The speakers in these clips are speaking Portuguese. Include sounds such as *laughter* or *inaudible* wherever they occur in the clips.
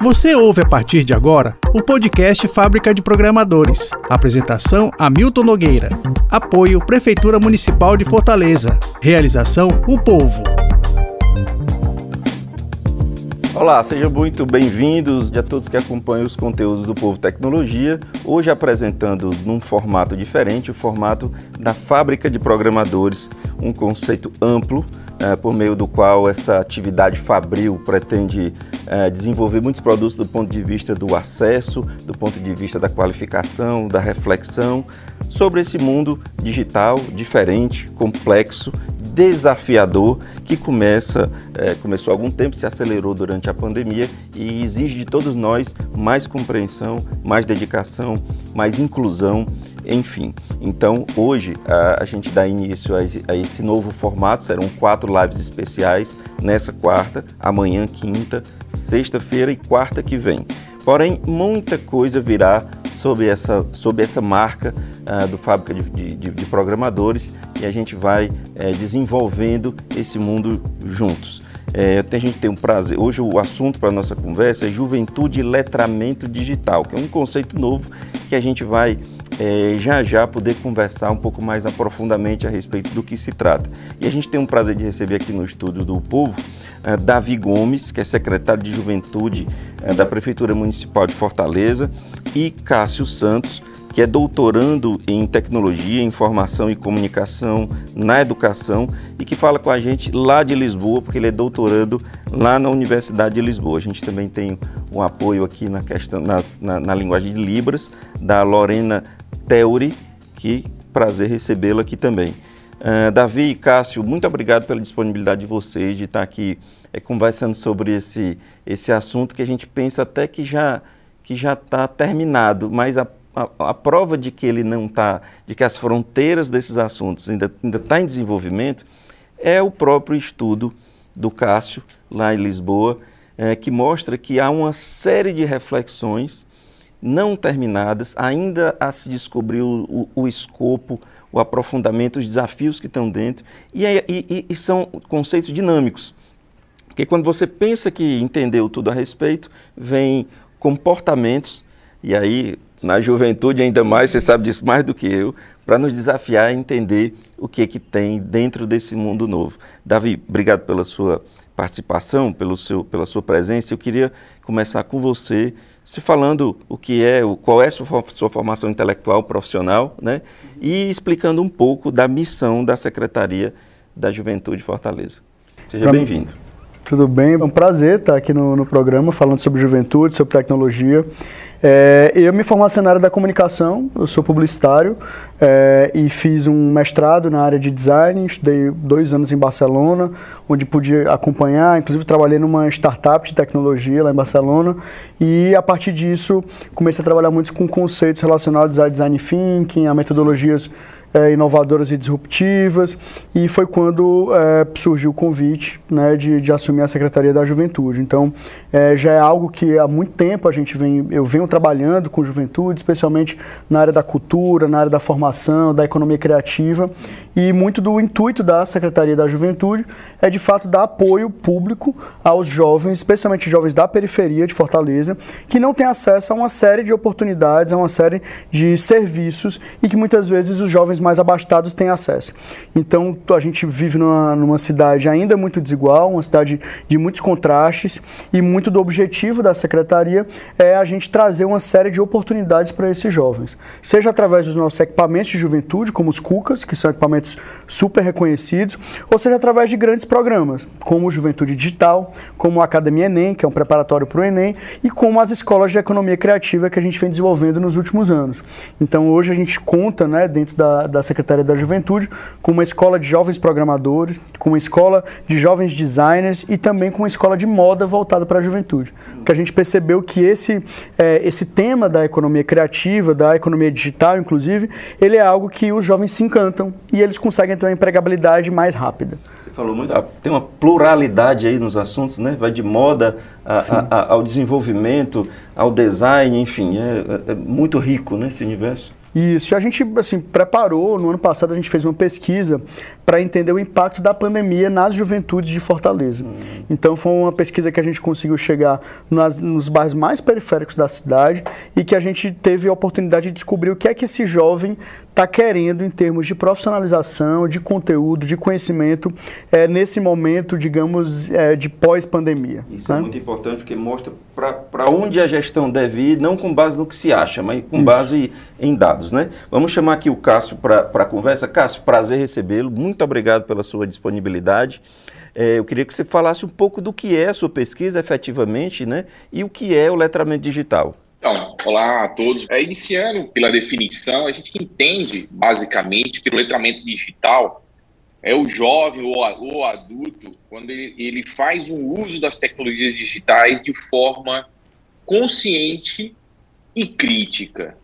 Você ouve a partir de agora o podcast Fábrica de Programadores. Apresentação Hamilton Nogueira. Apoio Prefeitura Municipal de Fortaleza. Realização O Povo. Olá, sejam muito bem-vindos a todos que acompanham os conteúdos do Povo Tecnologia. Hoje apresentando num formato diferente, o formato da Fábrica de Programadores, um conceito amplo é, por meio do qual essa atividade fabril pretende é, desenvolver muitos produtos do ponto de vista do acesso, do ponto de vista da qualificação, da reflexão sobre esse mundo digital diferente, complexo, desafiador que começa, é, começou há algum tempo, se acelerou durante a pandemia e exige de todos nós mais compreensão, mais dedicação, mais inclusão enfim. Então, hoje a, a gente dá início a a esse, novo formato, serão quatro lives especiais nessa quarta, amanhã, quinta, sexta-feira e quarta que vem. Porém, muita coisa virá sob essa, sob essa marca uh, do Fábrica de, de, de, Programadores e a gente vai é, desenvolvendo esse mundo juntos. É, a gente tem um prazer. Hoje o assunto para a nossa conversa é juventude e letramento digital, que é um conceito novo que a gente vai é, já já poder conversar um pouco mais aprofundadamente a respeito do que se trata. E a gente tem um prazer de receber aqui no estúdio do Povo Davi Gomes, que é secretário de Juventude é, da Prefeitura Municipal de Fortaleza, e Cássio Santos, que é doutorando em tecnologia, informação e comunicação na educação e que fala com a gente lá de Lisboa, porque ele é doutorando lá na Universidade de Lisboa. A gente também tem um apoio aqui na, questão, na, na, na linguagem de Libras, da Lorena Theory, que prazer recebê-lo aqui também. Uh, Davi e Cássio, muito obrigado pela disponibilidade de vocês de estar aqui é, conversando sobre esse, esse assunto que a gente pensa até que já que já está terminado, mas a, a, a, prova de que ele não está, de que as fronteiras desses assuntos ainda ainda está em desenvolvimento, é o próprio estudo do Cássio lá em Lisboa, é, que mostra que há uma série de reflexões não terminadas, ainda a se descobrir o, o, o escopo, o aprofundamento, os desafios que estão dentro, e, é, e, e, são conceitos dinâmicos. Porque quando você pensa que entendeu tudo a respeito, vem comportamentos, e aí na juventude ainda mais, você sabe disso mais do que eu, para nos desafiar a entender o que, que tem dentro desse mundo novo. Davi, obrigado pela sua participação, pelo seu, pela sua presença. Eu queria começar com você se falando o que é, qual é a sua, sua formação intelectual, profissional, né? E explicando um pouco da missão da Secretaria da Juventude Fortaleza. Seja bem-vindo. Tudo bem, é um prazer estar aqui no, no programa falando sobre juventude, sobre tecnologia. É, eu me formei na área da comunicação, eu sou publicitário é, e fiz um mestrado na área de design, estudei dois anos em Barcelona, onde pude acompanhar, inclusive trabalhei numa startup de tecnologia lá em Barcelona e a partir disso comecei a trabalhar muito com conceitos relacionados a design thinking, a metodologias é, inovadoras e disruptivas, e foi quando é, surgiu o convite né, de, de, assumir a Secretaria da Juventude. Então, é, já é algo que há muito tempo a gente vem, eu venho trabalhando com juventude, especialmente na área da cultura, na área da formação, da economia criativa, e muito do intuito da Secretaria da Juventude é de fato dar apoio público aos jovens, especialmente jovens da periferia de Fortaleza, que não têm acesso a uma série de oportunidades, a uma série de serviços e que muitas vezes os jovens mais abastados têm acesso. Então, a gente vive numa, numa cidade ainda muito desigual, uma cidade de muitos contrastes e muito do objetivo da secretaria é a gente trazer uma série de oportunidades para esses jovens, seja através dos nossos equipamentos de juventude, como os CUCAS, que são equipamentos super reconhecidos, ou seja através de grandes programas, como o Juventude Digital, como a Academia Enem, que é um preparatório para o Enem, e como as escolas de economia criativa que a gente vem desenvolvendo nos últimos anos. Então, hoje a gente conta, né, dentro da, da Secretaria da Juventude, com uma escola de jovens programadores, com uma escola de jovens designers e também com uma escola de moda voltada para a juventude. Porque a gente percebeu que esse, é, esse tema da economia criativa, da economia digital, inclusive, ele é algo que os jovens se encantam e eles conseguem ter uma empregabilidade mais rápida. Você falou muito, ah, tem uma pluralidade aí nos assuntos, né? Vai de moda a, a, ao desenvolvimento, ao design, enfim, é, é, é muito rico nesse né, universo. Isso, a gente assim, preparou, no ano passado a gente fez uma pesquisa para entender o impacto da pandemia nas juventudes de Fortaleza. Uhum. Então foi uma pesquisa que a gente conseguiu chegar nas, nos bairros mais periféricos da cidade e que a gente teve a oportunidade de descobrir o que é que esse jovem está querendo em termos de profissionalização, de conteúdo, de conhecimento é, nesse momento, digamos, é, de pós-pandemia. Isso é né? é muito importante porque mostra para onde a gestão deve ir, não com base no que se acha, mas com Isso. base em dados. Né? Vamos chamar aqui o Cássio para a conversa. Cássio, prazer recebê-lo. Muito obrigado pela sua disponibilidade. É, eu queria que você falasse um pouco do que é a sua pesquisa efetivamente né? e o que é o letramento digital. Então, olá a todos. É, iniciando pela definição, a gente entende basicamente que o letramento digital é o jovem ou o adulto quando ele, ele faz um uso das tecnologias digitais de forma consciente e crítica.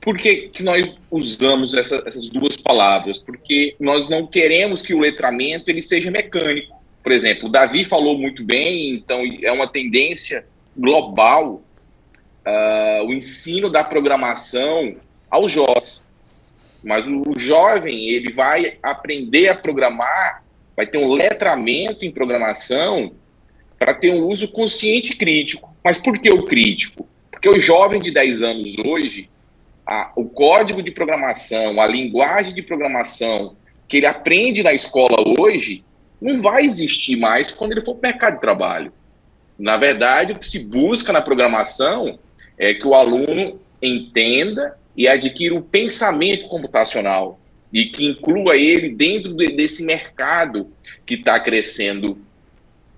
Por que, que nós usamos essa, essas duas palavras? Porque nós não queremos que o letramento ele seja mecânico. Por exemplo, o Davi falou muito bem, então é uma tendência global uh, o ensino da programação aos jovens. Mas o jovem, ele vai aprender a programar, vai ter um letramento em programação para ter um uso consciente e crítico. Mas por que o crítico? Porque o jovem de 10 anos hoje, a, o código de programação, a linguagem de programação que ele aprende na escola hoje, não vai existir mais quando ele for para o mercado de trabalho. Na verdade, o que se busca na programação é que o aluno entenda e adquira o pensamento computacional e que inclua ele dentro de, desse mercado que está crescendo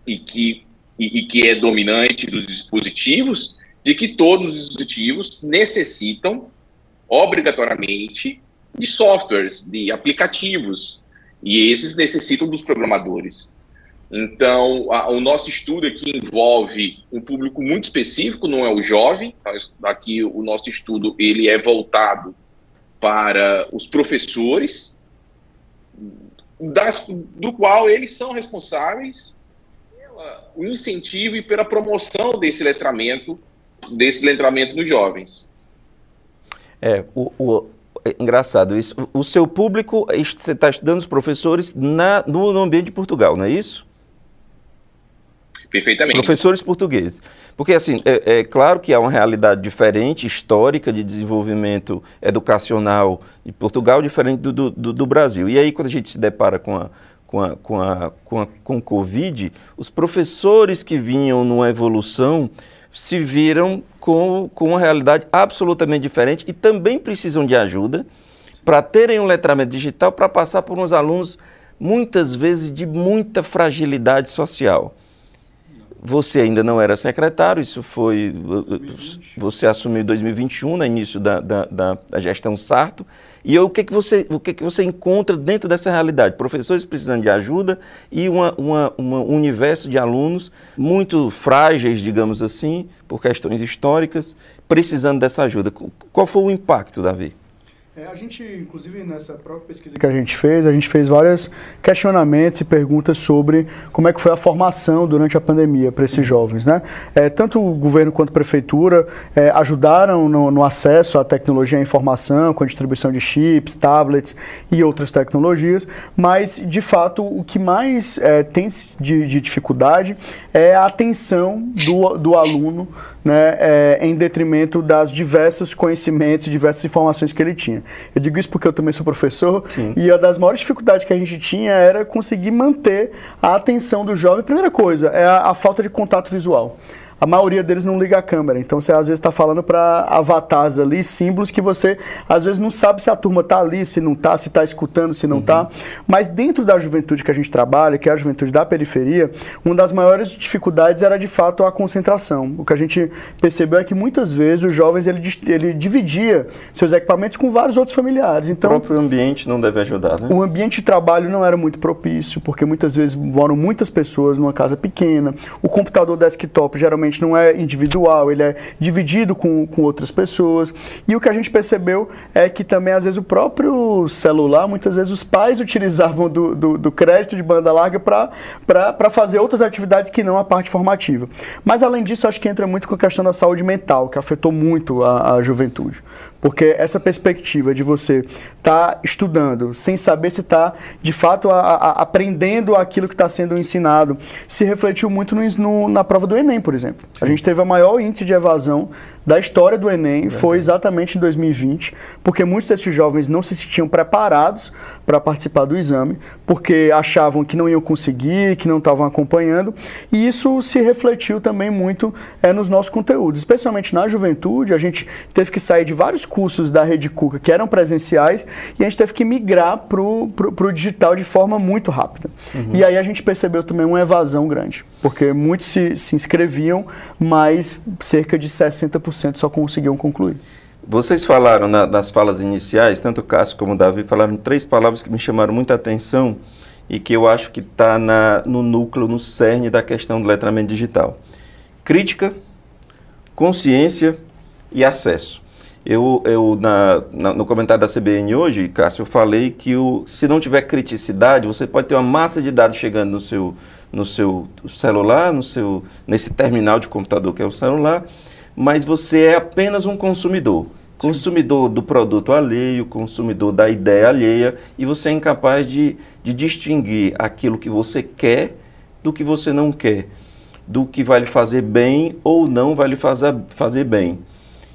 e que, e, e que é dominante dos dispositivos, de que todos os dispositivos necessitam obrigatoriamente de softwares, de aplicativos, e esses necessitam dos programadores. Então, a, o nosso estudo aqui envolve um público muito específico, não é o jovem. Aqui o nosso estudo ele é voltado para os professores, das, do qual eles são responsáveis pelo incentivo e pela promoção desse letramento, desse letramento nos jovens. É, o, o é engraçado isso. O seu público, você está estudando os professores na, no, no ambiente de Portugal, não é isso? Perfeitamente. Professores portugueses. Porque, assim, é, é, claro que há uma realidade diferente, histórica, de desenvolvimento educacional de Portugal, diferente do, do, do Brasil. E aí, quando a gente se depara com a, com a, com a, com a com Covid, os professores que vinham numa evolução se viram com, com uma realidade absolutamente diferente e também precisam de ajuda para terem um letramento digital para passar por uns alunos muitas vezes de muita fragilidade social. Você ainda não era secretário, isso foi. 2020. Você assumiu em 2021, no início da, da, da, da gestão Sarto. E o que, que, você, o que, que você encontra dentro dessa realidade? Professores precisando de ajuda e um universo de alunos muito frágeis, digamos assim, por questões históricas, precisando dessa ajuda. Qual foi o impacto, Davi? É, a gente, inclusive, nessa própria pesquisa que a gente fez, a gente fez vários questionamentos e perguntas sobre como é que foi a formação durante a pandemia para esses jovens, né? É, tanto o governo quanto a prefeitura é, ajudaram no, no, acesso à tecnologia e informação, com a distribuição de chips, tablets e outras tecnologias, mas, de fato, o que mais é, tem de, de, dificuldade é a atenção do, do aluno né, é, em detrimento das diversos conhecimentos, diversas informações que ele tinha. Eu digo isso porque eu também sou professor Sim. e a das maiores dificuldades que a gente tinha era conseguir manter a atenção do jovem. Primeira coisa é a, a falta de contato visual a maioria deles não liga a câmera. Então você às vezes está falando para avatares ali, símbolos que você às vezes não sabe se a turma está ali, se não está, se está escutando, se não está. Uhum. Mas dentro da juventude que a gente trabalha, que é a juventude da periferia, uma das maiores dificuldades era de fato a concentração. O que a gente percebeu é que muitas vezes os jovens ele, ele dividia seus equipamentos com vários outros familiares. Então, o próprio ambiente não deve ajudar, né? O ambiente de trabalho não era muito propício, porque muitas vezes moram muitas pessoas numa casa pequena. O computador desktop geralmente não é individual, ele é dividido com, com outras pessoas. E o que a gente percebeu é que também, às vezes, o próprio celular, muitas vezes os pais utilizavam do, do, do crédito de banda larga para fazer outras atividades que não a parte formativa. Mas, além disso, acho que entra muito com a questão da saúde mental, que afetou muito a, a juventude. Porque essa perspectiva de você estar tá estudando sem saber se está, de fato, a, a, aprendendo aquilo que está sendo ensinado, se refletiu muito no, no, na prova do Enem, por exemplo. A gente teve o maior índice de evasão da história do Enem, Verdade. foi exatamente em 2020, porque muitos desses jovens não se sentiam preparados para participar do exame, porque achavam que não iam conseguir, que não estavam acompanhando, e isso se refletiu também muito é, nos nossos conteúdos, especialmente na juventude. A gente teve que sair de vários cursos da Rede Cuca que eram presenciais e a gente teve que migrar para o digital de forma muito rápida. Uhum. E aí a gente percebeu também uma evasão grande, porque muitos se, se inscreviam, mas cerca de 60% só conseguiam concluir. Vocês falaram na, nas falas iniciais, tanto o Cássio como o Davi falaram três palavras que me chamaram muita atenção e que eu acho que está no núcleo, no cerne da questão do letramento digital. Crítica, consciência e acesso. Eu, eu na, na, no comentário da CBN hoje, Cássio, eu falei que o, se não tiver criticidade, você pode ter uma massa de dados chegando no seu, no seu celular, no seu, nesse terminal de computador que é o celular, mas você é apenas um consumidor. Consumidor do produto alheio, consumidor da ideia alheia, e você é incapaz de, de distinguir aquilo que você quer do que você não quer, do que vai lhe fazer bem ou não vai lhe fazer, fazer bem.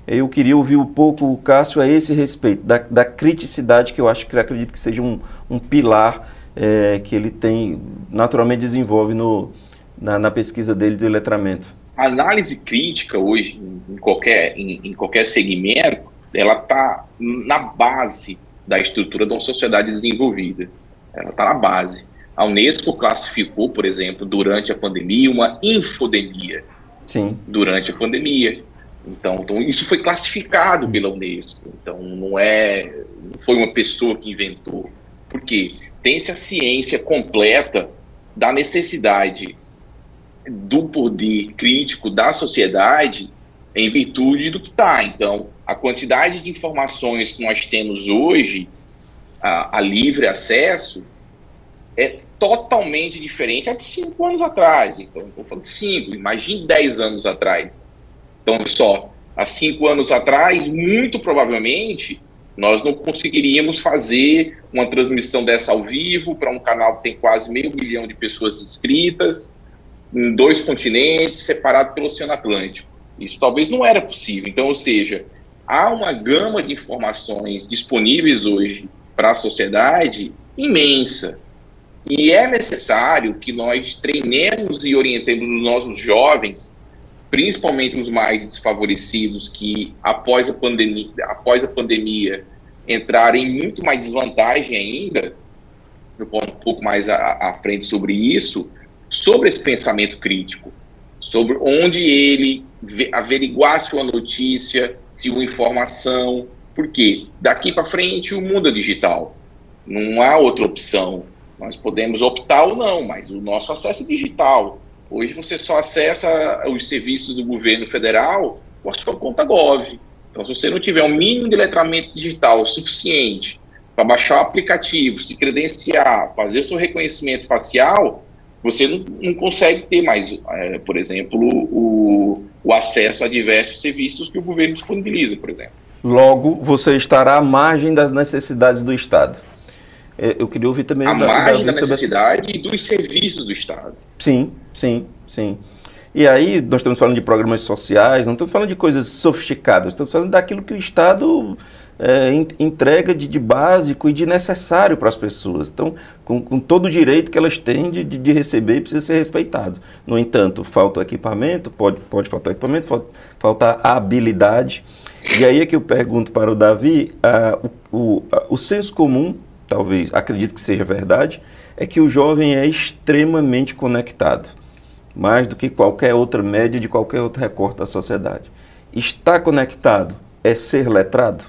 Eu queria ouvir um pouco o Cássio a esse respeito, da, da criticidade que eu acho que acredito que seja um, um pilar é, que ele tem, naturalmente desenvolve no, na, na pesquisa dele de letramento a análise crítica hoje, em qualquer, em, em qualquer segmento, ela está na base da estrutura de uma sociedade desenvolvida. Ela está na base. A Unesco classificou, por exemplo, durante a pandemia, uma infodemia. Sim. Durante a pandemia. Então, então, isso foi classificado pela Unesco. Então, não é, não foi uma pessoa que inventou. Por quê? Tem-se a ciência completa da necessidade do poder crítico da sociedade em virtude do que está. Então, a quantidade de informações que nós temos hoje, a, a livre acesso, é totalmente diferente a de cinco anos atrás. Então, estou falando de cinco, imagine dez anos atrás. Então, só, há cinco anos atrás, muito provavelmente, nós não conseguiríamos fazer uma transmissão dessa ao vivo para um canal que tem quase meio milhão de pessoas inscritas, em dois continentes, separado pelo Oceano Atlântico. Isso talvez não era possível. Então, ou seja, há uma gama de informações disponíveis hoje para a sociedade imensa. E é necessário que nós treinemos e orientemos os nossos jovens, principalmente os mais desfavorecidos, que após a pandemia, após a pandemia entrarem em muito mais desvantagem ainda, eu vou um pouco mais à, à frente sobre isso, sobre esse pensamento crítico, sobre onde ele averiguasse uma notícia, se uma informação, porque daqui para frente o mundo é digital, não há outra opção. Nós podemos optar ou não, mas o nosso acesso é digital. Hoje você só acessa os serviços do governo federal com a sua conta Gov. Então, se você não tiver um mínimo de letramento digital suficiente para baixar o aplicativo, se credenciar, fazer seu reconhecimento facial, você não, não consegue ter mais, é, por exemplo, o, o acesso a diversos serviços que o governo disponibiliza, por exemplo. Logo, você estará à margem das necessidades do Estado. É, eu queria ouvir também... À da, margem da, da necessidade e dos serviços do Estado. Sim, sim, sim. E aí, nós estamos falando de programas sociais, não estamos falando de coisas sofisticadas, estamos falando daquilo que o Estado é, entrega de, de, básico e de necessário para as pessoas. Então, com, com, todo o direito que elas têm de, de, receber, precisa ser respeitado. No entanto, falta o equipamento, pode, pode faltar equipamento, falta, falta a habilidade. E aí é que eu pergunto para o Davi, o, o, o senso comum, talvez, acredito que seja verdade, é que o jovem é extremamente conectado, mais do que qualquer outra média de qualquer outro recorte da sociedade. Estar conectado é ser letrado?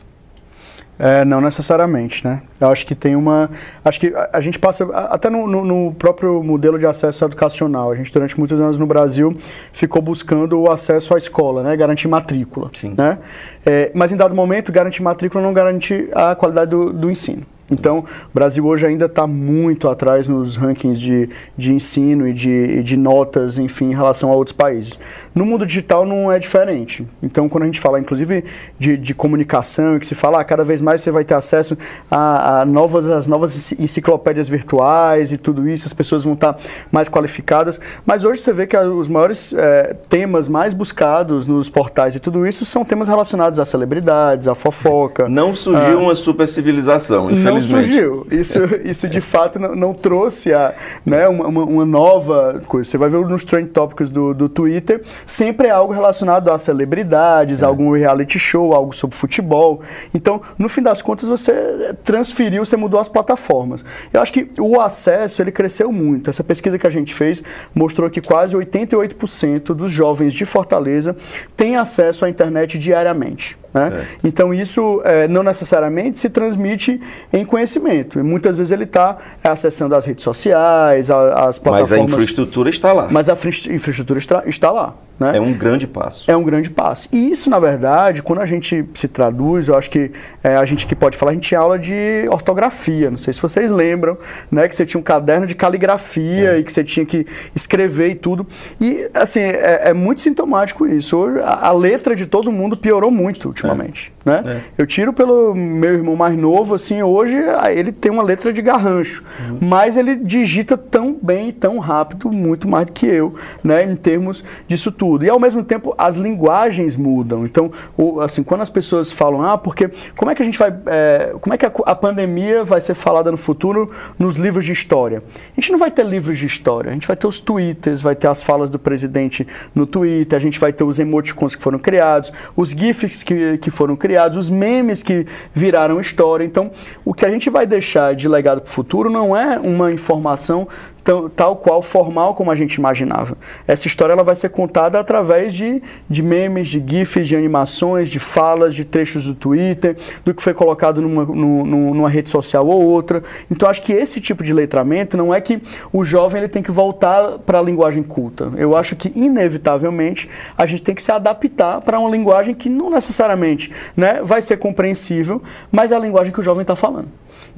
É, não necessariamente, né? Eu acho que tem uma. Acho que a, a gente passa. Até no, no, no, próprio modelo de acesso educacional. A gente, durante muitos anos no Brasil, ficou buscando o acesso à escola, né? Garantir matrícula. Sim. Né? É, mas em dado momento, garantir matrícula não garante a qualidade do, do ensino. Então, o Brasil hoje ainda está muito atrás nos rankings de, de ensino e de, de notas, enfim, em relação a outros países. No mundo digital não é diferente. Então, quando a gente fala, inclusive, de, de comunicação, que se fala, ah, cada vez mais você vai ter acesso a, a novas, as novas enciclopédias virtuais e tudo isso, as pessoas vão estar tá mais qualificadas. Mas hoje você vê que os maiores é, temas mais buscados nos portais e tudo isso são temas relacionados a celebridades, a fofoca. Não surgiu uma super civilização, infelizmente não surgiu. Isso, *laughs* isso de fato não, não trouxe a, né, uma, uma, nova coisa. Você vai ver nos trend tópicos do, do Twitter, sempre é algo relacionado a celebridades, é. algum reality show, algo sobre futebol. Então, no fim das contas, você transferiu, você mudou as plataformas. Eu acho que o acesso, ele cresceu muito. Essa pesquisa que a gente fez mostrou que quase 88% dos jovens de Fortaleza têm acesso à internet diariamente. Né? É. Então, isso é, não necessariamente se transmite em conhecimento. E muitas vezes ele está acessando as redes sociais, as plataformas. Mas a infraestrutura está lá. Mas a infraestrutura está, está lá. Né? É um grande passo. É um grande passo. E isso, na verdade, quando a gente se traduz, eu acho que é, a gente que pode falar, a gente tinha aula de ortografia. Não sei se vocês lembram, né? Que você tinha um caderno de caligrafia é. e que você tinha que escrever e tudo. E, assim, é, é muito sintomático isso. A, a, letra de todo mundo piorou muito ultimamente. Né? É. Eu tiro pelo meu irmão mais novo, assim, hoje ele tem uma letra de garrancho, uhum. mas ele digita tão bem, tão rápido, muito mais do que eu, né? Em termos disso tudo tudo. E ao mesmo tempo as linguagens mudam. Então, o, assim, quando as pessoas falam, ah, porque como é que a gente vai, é, como é que a, a, pandemia vai ser falada no futuro nos livros de história? A gente não vai ter livros de história, a gente vai ter os twitters, vai ter as falas do presidente no Twitter, a gente vai ter os emoticons que foram criados, os gifs que, que foram criados, os memes que viraram história. Então, o que a gente vai deixar de legado para o futuro não é uma informação tão, tal qual formal como a gente imaginava. Essa história ela vai ser contada através de, de memes, de gifs, de animações, de falas, de trechos do Twitter, do que foi colocado numa, numa, numa rede social ou outra. Então acho que esse tipo de letramento não é que o jovem ele tem que voltar para a linguagem culta. Eu acho que inevitavelmente a gente tem que se adaptar para uma linguagem que não necessariamente né, vai ser compreensível, mas é a linguagem que o jovem está falando.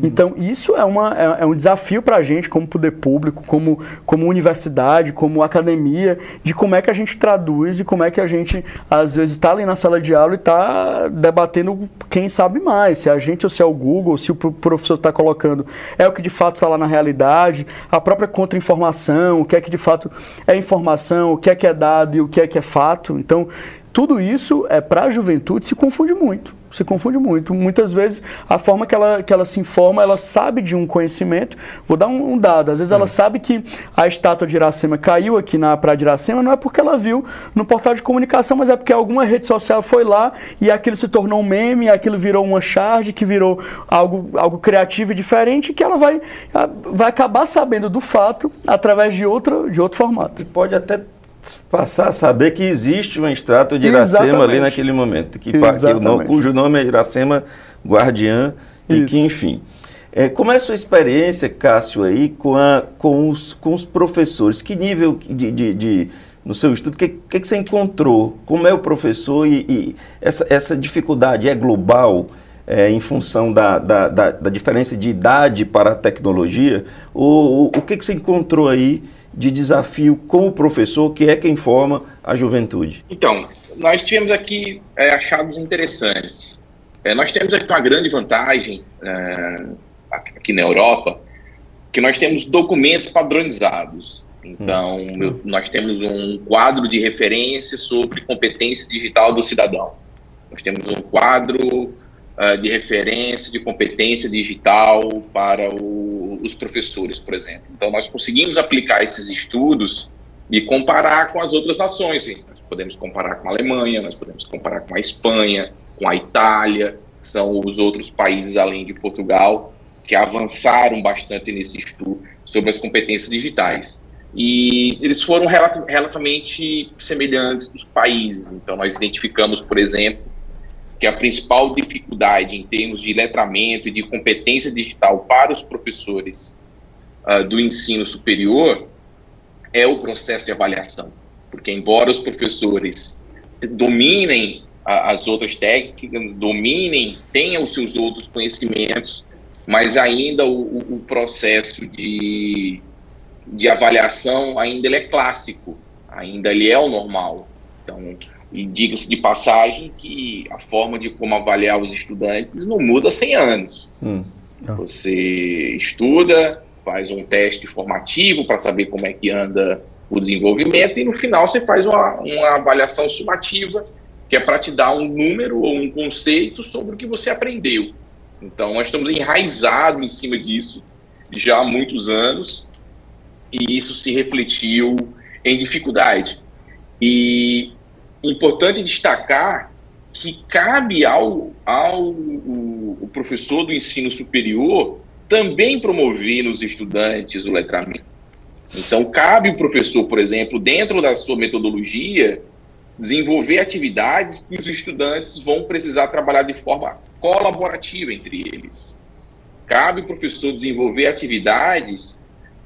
Então, isso é, uma, é, é um desafio para a gente, como poder público, como, como universidade, como academia, de como é que a gente traduz e como é que a gente, às vezes, está ali na sala de aula e está debatendo quem sabe mais, se é a gente ou se é o Google, se o professor está colocando é o que de fato está lá na realidade, a própria contra-informação, o que é que de fato é informação, o que é que é dado e o que é que é fato. Então, tudo isso é para a juventude se confunde muito se confunde muito. Muitas vezes a forma que ela, que ela se informa, ela sabe de um conhecimento. Vou dar um, um dado. Às vezes ela é. sabe que a estátua de Iracema caiu aqui na Praia de Iracema, não é porque ela viu no portal de comunicação, mas é porque alguma rede social foi lá e aquilo se tornou um meme, aquilo virou uma charge, que virou algo, algo criativo e diferente, que ela vai, vai acabar sabendo do fato através de, outra, de outro formato. E pode até passar a saber que existe uma estátua de Iracema Exatamente. ali naquele momento, que, que cujo nome é Iracema Guardiã, Isso. e que, enfim. É, como é a sua experiência, Cássio, aí, com, a, com, os, com os professores? Que nível de, de, de no seu estudo, o que, que, que, você encontrou? Como é o professor e, e essa, essa dificuldade é global é, em função da, da, da, da, diferença de idade para a tecnologia? Ou, o, o que, que você encontrou aí de desafio com o professor, que é quem forma a juventude? Então, nós tivemos aqui é, achados interessantes. É, nós temos aqui uma grande vantagem é, aqui na Europa, que nós temos documentos padronizados. Então, hum. meu, nós temos um quadro de referência sobre competência digital do cidadão. Nós temos um quadro uh, de referência de competência digital para o, os professores, por exemplo. Então, nós conseguimos aplicar esses estudos e comparar com as outras nações. Nós podemos comparar com a Alemanha, nós podemos comparar com a Espanha, com a Itália, que são os outros países além de Portugal que avançaram bastante nesse estudo sobre as competências digitais. E eles foram relativamente semelhantes dos países. Então, nós identificamos, por exemplo, que a principal dificuldade em termos de letramento e de competência digital para os professores uh, do ensino superior é o processo de avaliação. Porque, embora os professores dominem as outras técnicas, dominem, tenham os seus outros conhecimentos, mas ainda o, o processo de, de avaliação ainda é clássico, ainda ele é o normal. Então, e diga-se de passagem que a forma de como avaliar os estudantes não muda 100 anos. Hum. Você estuda, faz um teste formativo para saber como é que anda o desenvolvimento e no final você faz uma, uma avaliação sumativa, que é para te dar um número ou um conceito sobre o que você aprendeu. Então, nós estamos enraizados em cima disso já há muitos anos e isso se refletiu em dificuldade. E importante destacar que cabe ao, ao o, professor do ensino superior também promover nos estudantes o letramento. Então, cabe o professor, por exemplo, dentro da sua metodologia, desenvolver atividades que os estudantes vão precisar trabalhar de forma colaborativa entre eles. Cabe o professor desenvolver atividades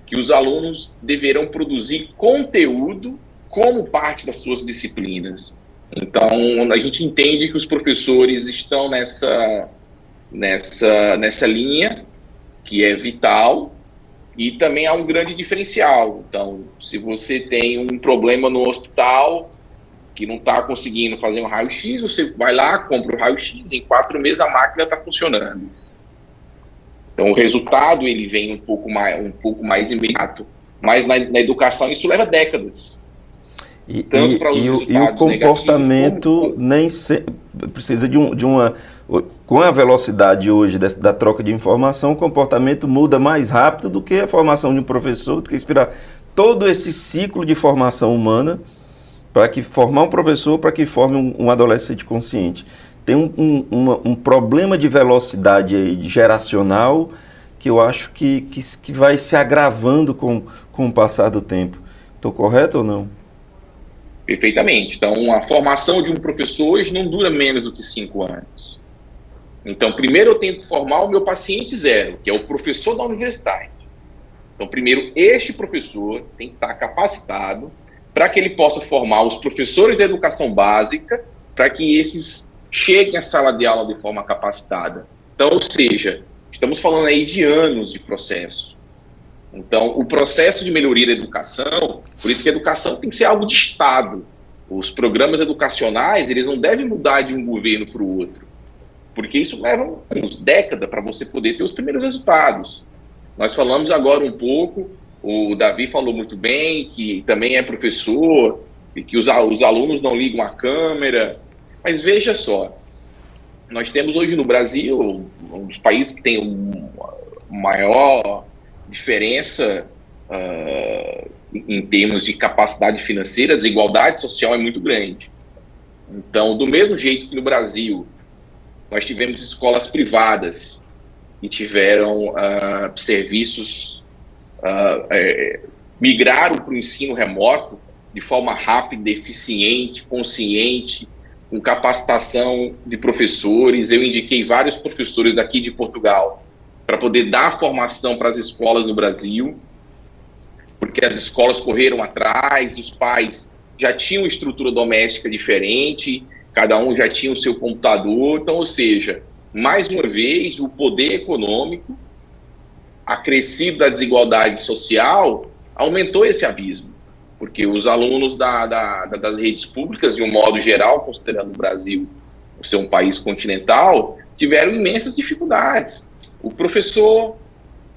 que os alunos deverão produzir conteúdo como parte das suas disciplinas. Então, a gente entende que os professores estão nessa, nessa, nessa linha, que é vital, e também há um grande diferencial. Então, se você tem um problema no hospital que não está conseguindo fazer um raio-x, você vai lá, compra o raio-x, em quatro meses a máquina está funcionando. Então, o resultado ele vem um pouco mais, um pouco mais imediato. Mas na, na educação isso leva décadas. E, Tanto e, e, o, e o comportamento nem se, precisa de, um, de uma. Com a velocidade hoje dessa, da troca de informação, o comportamento muda mais rápido do que a formação de um professor, do que esperar todo esse ciclo de formação humana para que formar um professor, para que forme um, um adolescente consciente. Tem um, um, uma, um, problema de velocidade aí, geracional que eu acho que, que, que vai se agravando com, com o passar do tempo. Estou correto ou não? Perfeitamente. Então, a formação de um professor hoje não dura menos do que cinco anos. Então, primeiro eu tento formar o meu paciente zero, que é o professor da universidade. Então, primeiro, este professor tem que estar capacitado para que ele possa formar os professores da educação básica, para que esses cheguem à sala de aula de forma capacitada. Então, ou seja, estamos falando aí de anos de processo. Então, o processo de melhoria da educação, por isso que a educação tem que ser algo de Estado. Os programas educacionais, eles não devem mudar de um governo para o outro, porque isso leva uns décadas para você poder ter os primeiros resultados. Nós falamos agora um pouco, o Davi falou muito bem, que também é professor, e que os, os alunos não ligam a câmera, mas veja só, nós temos hoje no Brasil, um dos países que tem o maior diferença uh, em termos de capacidade financeira, a desigualdade social é muito grande. Então, do mesmo jeito que no Brasil nós tivemos escolas privadas e tiveram uh, serviços, uh, é, migraram para o ensino remoto de forma rápida, eficiente, consciente, com capacitação de professores. Eu indiquei vários professores daqui de Portugal para poder dar formação para as escolas no Brasil, porque as escolas correram atrás, os pais já tinham estrutura doméstica diferente, cada um já tinha o seu computador, então, ou seja, mais uma vez, o poder econômico, acrescido da desigualdade social, aumentou esse abismo, porque os alunos da, da, das redes públicas, de um modo geral, considerando o Brasil ser um país continental, tiveram imensas dificuldades. O professor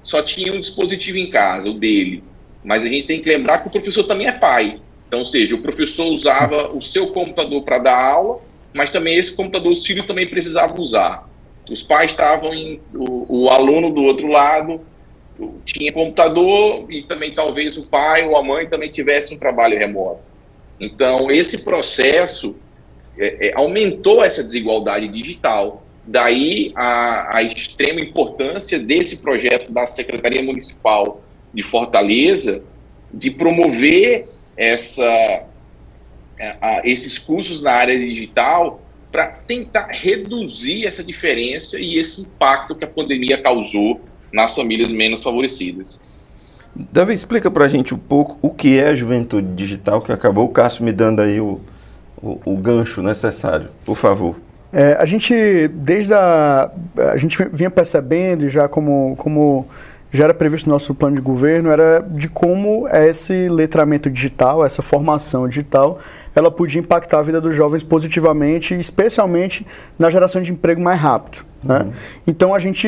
só tinha um dispositivo em casa, o dele. Mas a gente tem que lembrar que o professor também é pai. Então, ou seja, o professor usava o seu computador para dar aula, mas também esse computador os filhos também precisavam usar. Os pais estavam em. O, o aluno do outro lado tinha computador e também talvez o pai ou a mãe também tivesse um trabalho remoto. Então, esse processo é, é, aumentou essa desigualdade digital. Daí a, a extrema importância desse projeto da Secretaria Municipal de Fortaleza de promover essa, a, a, esses cursos na área digital para tentar reduzir essa diferença e esse impacto que a pandemia causou nas famílias menos favorecidas. Davi, explica para a gente um pouco o que é a juventude digital, que acabou o Cássio me dando aí o, o, o gancho necessário, por favor. É, a gente, desde a. A gente vinha percebendo, já como, como já era previsto no nosso plano de governo, era de como esse letramento digital, essa formação digital, ela podia impactar a vida dos jovens positivamente, especialmente na geração de emprego mais rápido. Né? Uhum. Então a gente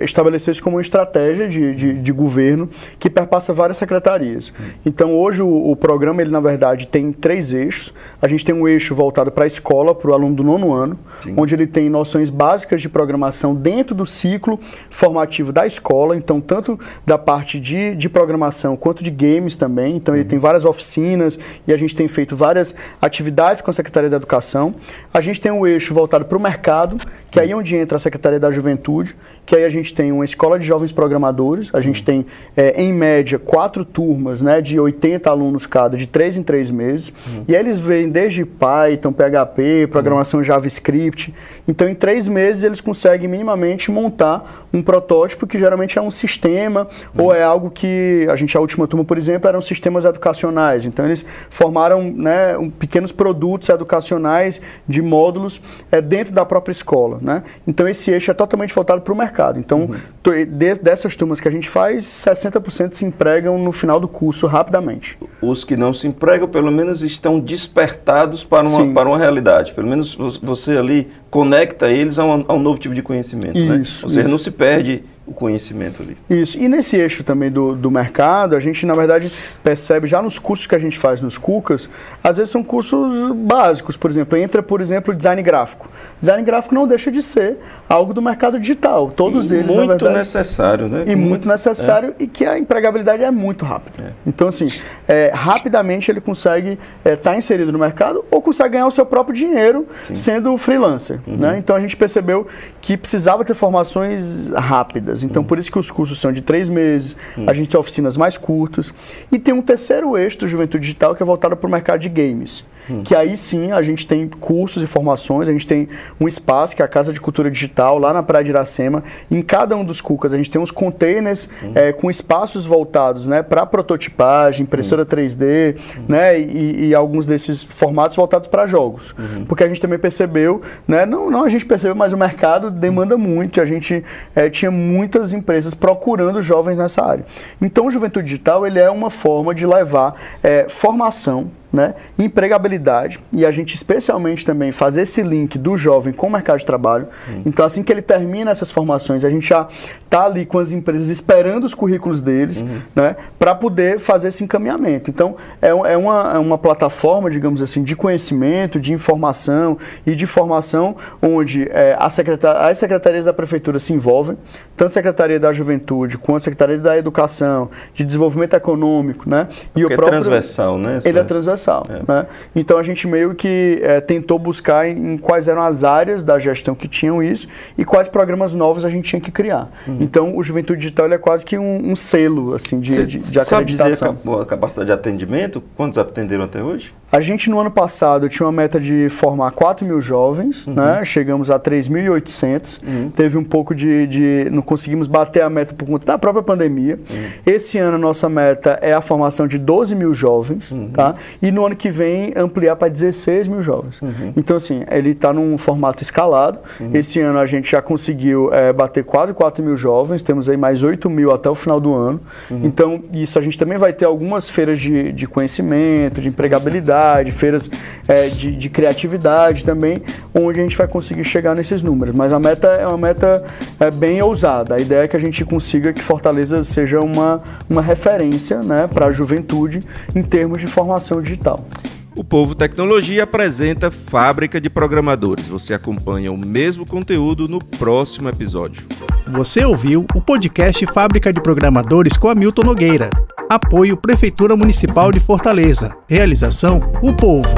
estabeleceu isso como uma estratégia de, de, de governo que perpassa várias secretarias. Uhum. Então hoje o, o, programa, ele na verdade tem três eixos. A gente tem um eixo voltado para a escola, para o aluno do nono ano, Sim. onde ele tem noções básicas de programação dentro do ciclo formativo da escola, então tanto da parte de, de programação quanto de games também. Então uhum. ele tem várias oficinas e a gente tem feito várias atividades com a Secretaria da Educação. A gente tem um eixo voltado para o mercado, que aí é onde entra a Secretaria da Juventude, que aí a gente tem uma escola de jovens programadores, a gente tem, é, em média, quatro turmas né, de 80 alunos cada, de três em três meses, uhum. e eles vêm desde Python, PHP, programação uhum. JavaScript. Então, em três meses, eles conseguem minimamente montar um protótipo que geralmente é um sistema, uhum. ou é algo que, a gente, a última turma, por exemplo, eram sistemas educacionais. Então, eles formaram né, um, pequenos produtos educacionais de módulos é, dentro da própria escola. Né? Então, esse eixo é totalmente voltado para o mercado. Então, uhum. dessas turmas que a gente faz, 60% se empregam no final do curso rapidamente. Os que não se empregam, pelo menos, estão despertados para uma, para uma realidade. Pelo menos você ali conecta eles a um, a um novo tipo de conhecimento. Né? Isso, né? Ou seja, isso. não se perde o conhecimento ali. Isso. E nesse eixo também do, do mercado, a gente, na verdade, percebe já nos cursos que a gente faz nos CUCAS, às vezes são cursos básicos, por exemplo, entra, por exemplo, design gráfico. Design gráfico não deixa de ser algo do mercado digital. Todos e eles, muito verdade, necessário, né? E muito, muito necessário é. e que a empregabilidade é muito rápida. É. Então, assim, é, rapidamente ele consegue estar é, tá inserido no mercado ou consegue ganhar o seu próprio dinheiro Sim. sendo freelancer. Uhum. Né? Então, a gente percebeu que precisava ter formações rápidas. Então, por isso que os cursos são de três meses, a gente tem oficinas mais curtas. E tem um terceiro eixo do Juventude Digital que é voltado para o mercado de games. Hum. Que aí sim a gente tem cursos e formações, a gente tem um espaço que é a Casa de Cultura Digital, lá na Praia de Iracema. Em cada um dos cucas a gente tem uns containers hum. é, com espaços voltados né, para prototipagem, impressora hum. 3D, né, e, e, alguns desses formatos voltados para jogos. Uhum. Porque a gente também percebeu, né, não, não a gente percebeu, mas o mercado demanda muito, a gente é, tinha muitas empresas procurando jovens nessa área. Então o Juventude Digital ele é uma forma de levar é, formação né, empregabilidade e a gente especialmente também fazer esse link do jovem com o mercado de trabalho. Hum. Então assim que ele termina essas formações, a gente já está ali com as empresas esperando os currículos deles, uhum. né, para poder fazer esse encaminhamento. Então é, é, uma, é uma plataforma, digamos assim, de conhecimento, de informação e de formação onde é, a secretar as secretarias da prefeitura se envolvem, tanto a Secretaria da Juventude quanto a Secretaria da Educação, de Desenvolvimento Econômico, né? E Porque o próprio, é transversal, né? Ele é transversal transversal. É. Né? Então a gente meio que é, tentou buscar em, em, quais eram as áreas da gestão que tinham isso e quais programas novos a gente tinha que criar. Uhum. Então o Juventude Digital é quase que um, um selo assim, de, Cê, de, de acreditação. Sabe dizer a capacidade de atendimento? Quantos atenderam até hoje? A gente no ano passado tinha uma meta de formar 4 mil jovens, uhum. né? chegamos a 3.800, uhum. teve um pouco de, de, não conseguimos bater a meta por conta da própria pandemia. Uhum. Esse ano a nossa meta é a formação de 12 mil jovens, uhum. tá? e no ano que vem ampliar para 16 mil jovens. Uhum. Então assim, ele está num formato escalado, uhum. esse ano a gente já conseguiu é, bater quase 4 mil jovens, temos aí mais 8 mil até o final do ano, então isso a gente também vai ter algumas feiras de, de conhecimento, de empregabilidade, feiras é, de, de, criatividade também, onde a gente vai conseguir chegar nesses números. Mas a meta é uma meta é, bem ousada. A ideia é que a gente consiga que Fortaleza seja uma, uma referência né, para a juventude em termos de formação digital. O Povo Tecnologia apresenta Fábrica de Programadores. Você acompanha o mesmo conteúdo no próximo episódio. Você ouviu o podcast Fábrica de Programadores com Hamilton Nogueira. Apoio Prefeitura Municipal de Fortaleza. Realização O Povo.